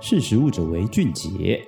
识时务者为俊杰。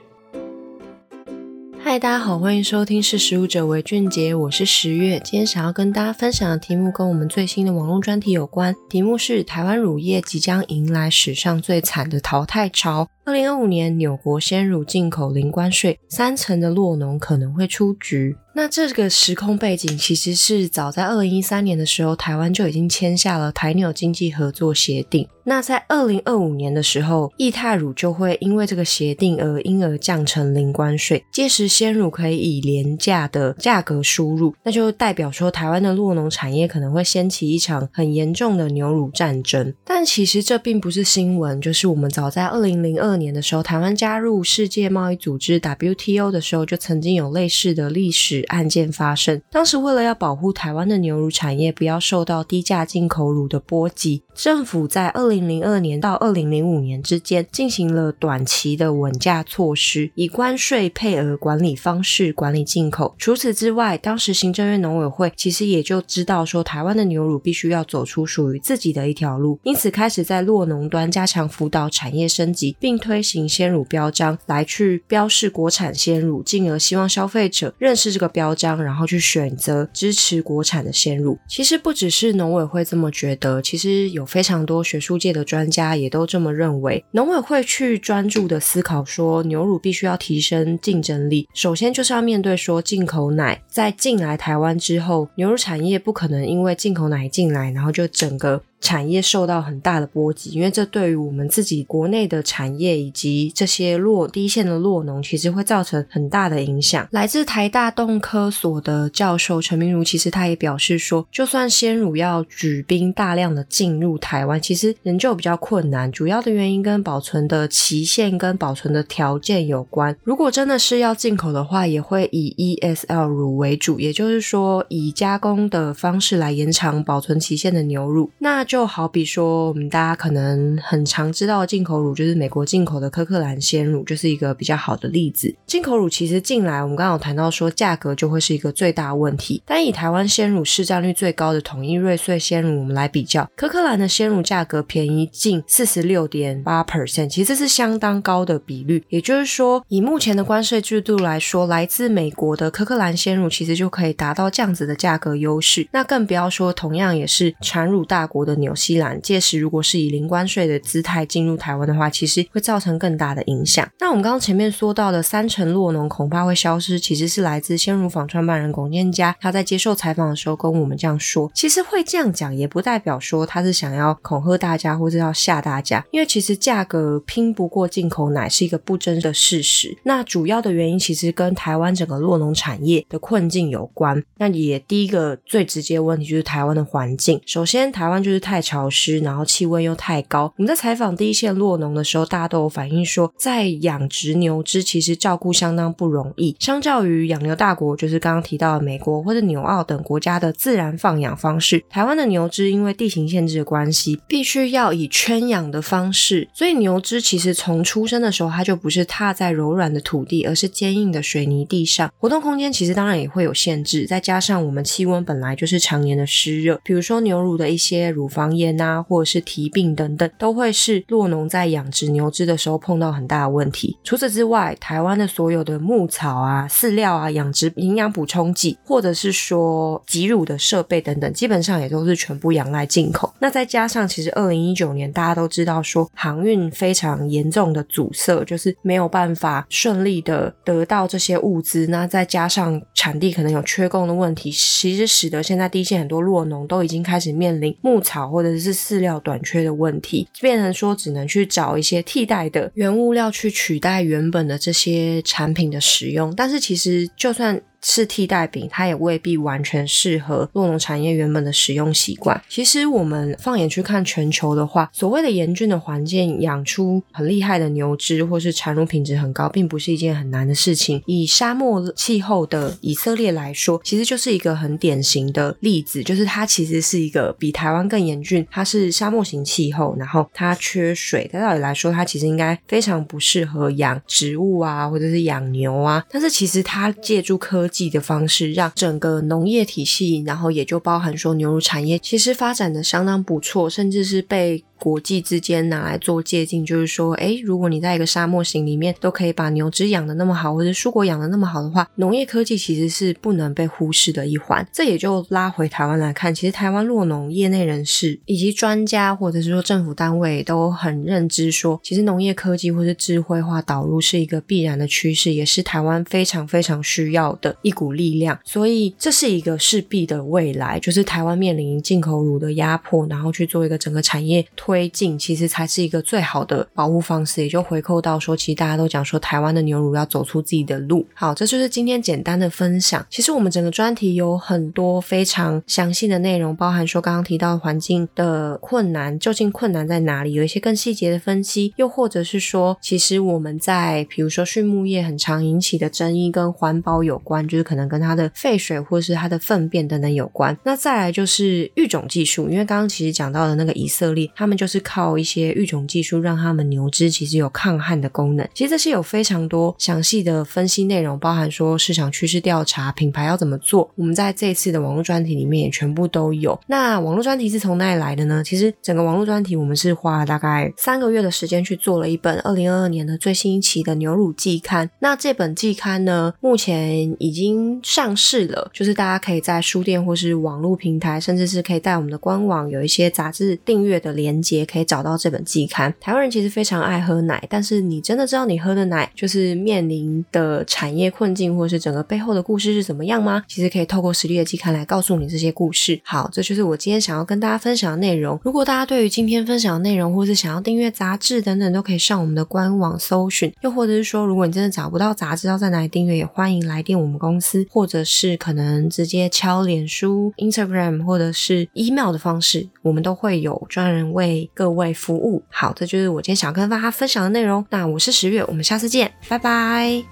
嗨，大家好，欢迎收听《识时务者为俊杰》，我是十月。今天想要跟大家分享的题目跟我们最新的网络专题有关，题目是台湾乳业即将迎来史上最惨的淘汰潮。二零二五年，纽国鲜乳进口零关税，三成的洛农可能会出局。那这个时空背景其实是早在二零一三年的时候，台湾就已经签下了台纽经济合作协定。那在二零二五年的时候，液态乳就会因为这个协定而因而降成零关税，届时鲜乳可以以廉价的价格输入，那就代表说台湾的洛农产业可能会掀起一场很严重的牛乳战争。但其实这并不是新闻，就是我们早在二零零二年的时候，台湾加入世界贸易组织 WTO 的时候，就曾经有类似的历史。案件发生，当时为了要保护台湾的牛乳产业不要受到低价进口乳的波及，政府在二零零二年到二零零五年之间进行了短期的稳价措施，以关税配额管理方式管理进口。除此之外，当时行政院农委会其实也就知道说，台湾的牛乳必须要走出属于自己的一条路，因此开始在酪农端加强辅导产业升级，并推行鲜乳标章来去标示国产鲜乳，进而希望消费者认识这个。标章，然后去选择支持国产的鲜乳。其实不只是农委会这么觉得，其实有非常多学术界的专家也都这么认为。农委会去专注的思考说，牛乳必须要提升竞争力，首先就是要面对说进口奶在进来台湾之后，牛乳产业不可能因为进口奶进来，然后就整个。产业受到很大的波及，因为这对于我们自己国内的产业以及这些落第一线的落农，其实会造成很大的影响。来自台大动科所的教授陈明如，其实他也表示说，就算鲜乳要举兵大量的进入台湾，其实仍旧比较困难。主要的原因跟保存的期限跟保存的条件有关。如果真的是要进口的话，也会以 ESL 乳为主，也就是说以加工的方式来延长保存期限的牛乳。那就好比说，我们大家可能很常知道进口乳，就是美国进口的柯克兰鲜乳，就是一个比较好的例子。进口乳其实进来，我们刚刚有谈到说，价格就会是一个最大问题。但以台湾鲜乳市占率最高的统一瑞穗鲜乳，我们来比较，柯克兰的鲜乳价格便宜近四十六点八 percent，其实这是相当高的比率。也就是说，以目前的关税制度来说，来自美国的柯克兰鲜乳其实就可以达到这样子的价格优势。那更不要说，同样也是产乳大国的。纽西兰届时如果是以零关税的姿态进入台湾的话，其实会造成更大的影响。那我们刚刚前面说到的三成酪农恐怕会消失，其实是来自鲜乳坊创办人龚建嘉，他在接受采访的时候跟我们这样说。其实会这样讲，也不代表说他是想要恐吓大家或者要吓大家，因为其实价格拼不过进口奶是一个不争的事实。那主要的原因其实跟台湾整个酪农产业的困境有关。那也第一个最直接问题就是台湾的环境。首先，台湾就是台太潮湿，然后气温又太高。我们在采访第一线落农的时候，大家都有反映说，在养殖牛只其实照顾相当不容易。相较于养牛大国，就是刚刚提到的美国或者纽澳等国家的自然放养方式，台湾的牛只因为地形限制的关系，必须要以圈养的方式。所以牛只其实从出生的时候，它就不是踏在柔软的土地，而是坚硬的水泥地上。活动空间其实当然也会有限制，再加上我们气温本来就是常年的湿热，比如说牛乳的一些乳房。防炎啊，或者是蹄病等等，都会是酪农在养殖牛只的时候碰到很大的问题。除此之外，台湾的所有的牧草啊、饲料啊、养殖营养补充剂，或者是说挤乳的设备等等，基本上也都是全部仰赖进口。那再加上，其实二零一九年大家都知道说航运非常严重的阻塞，就是没有办法顺利的得到这些物资。那再加上产地可能有缺工的问题，其实使得现在第一线很多酪农都已经开始面临牧草。或者是饲料短缺的问题，变成说只能去找一些替代的原物料去取代原本的这些产品的使用，但是其实就算。是替代品，它也未必完全适合洛农产业原本的使用习惯。其实我们放眼去看全球的话，所谓的严峻的环境养出很厉害的牛只，或是产乳品质很高，并不是一件很难的事情。以沙漠气候的以色列来说，其实就是一个很典型的例子，就是它其实是一个比台湾更严峻，它是沙漠型气候，然后它缺水。在道理来说，它其实应该非常不适合养植物啊，或者是养牛啊。但是其实它借助科技的方式，让整个农业体系，然后也就包含说牛乳产业，其实发展的相当不错，甚至是被国际之间拿来做借鉴，就是说，诶，如果你在一个沙漠型里面都可以把牛只养得那么好，或者蔬果养得那么好的话，农业科技其实是不能被忽视的一环。这也就拉回台湾来看，其实台湾酪农业内人士以及专家，或者是说政府单位都很认知说，其实农业科技或是智慧化导入是一个必然的趋势，也是台湾非常非常需要的一股力量。所以这是一个势必的未来，就是台湾面临进口乳的压迫，然后去做一个整个产业进，其实才是一个最好的保护方式。也就回扣到说，其实大家都讲说，台湾的牛乳要走出自己的路。好，这就是今天简单的分享。其实我们整个专题有很多非常详细的内容，包含说刚刚提到环境的困难，究竟困难在哪里？有一些更细节的分析，又或者是说，其实我们在比如说畜牧业很常引起的争议跟环保有关，就是可能跟它的废水或是它的粪便等等有关。那再来就是育种技术，因为刚刚其实讲到的那个以色列，他们就是靠一些育种技术，让他们牛只其实有抗旱的功能。其实这是有非常多详细的分析内容，包含说市场趋势调查、品牌要怎么做，我们在这次的网络专题里面也全部都有。那网络专题是从哪里来的呢？其实整个网络专题我们是花了大概三个月的时间去做了一本二零二二年的最新一期的牛乳季刊。那这本季刊呢，目前已经上市了，就是大家可以在书店或是网络平台，甚至是可以在我们的官网有一些杂志订阅的连也，可以找到这本季刊。台湾人其实非常爱喝奶，但是你真的知道你喝的奶就是面临的产业困境，或是整个背后的故事是怎么样吗？其实可以透过实力的季刊来告诉你这些故事。好，这就是我今天想要跟大家分享的内容。如果大家对于今天分享的内容，或是想要订阅杂志等等，都可以上我们的官网搜寻。又或者是说，如果你真的找不到杂志，要在哪里订阅，也欢迎来电我们公司，或者是可能直接敲脸书、Instagram 或者是 email 的方式，我们都会有专人为各位服务。好，这就是我今天想跟大家分享的内容。那我是十月，我们下次见，拜拜。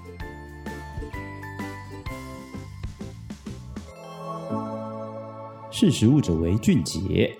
识食物者为俊杰。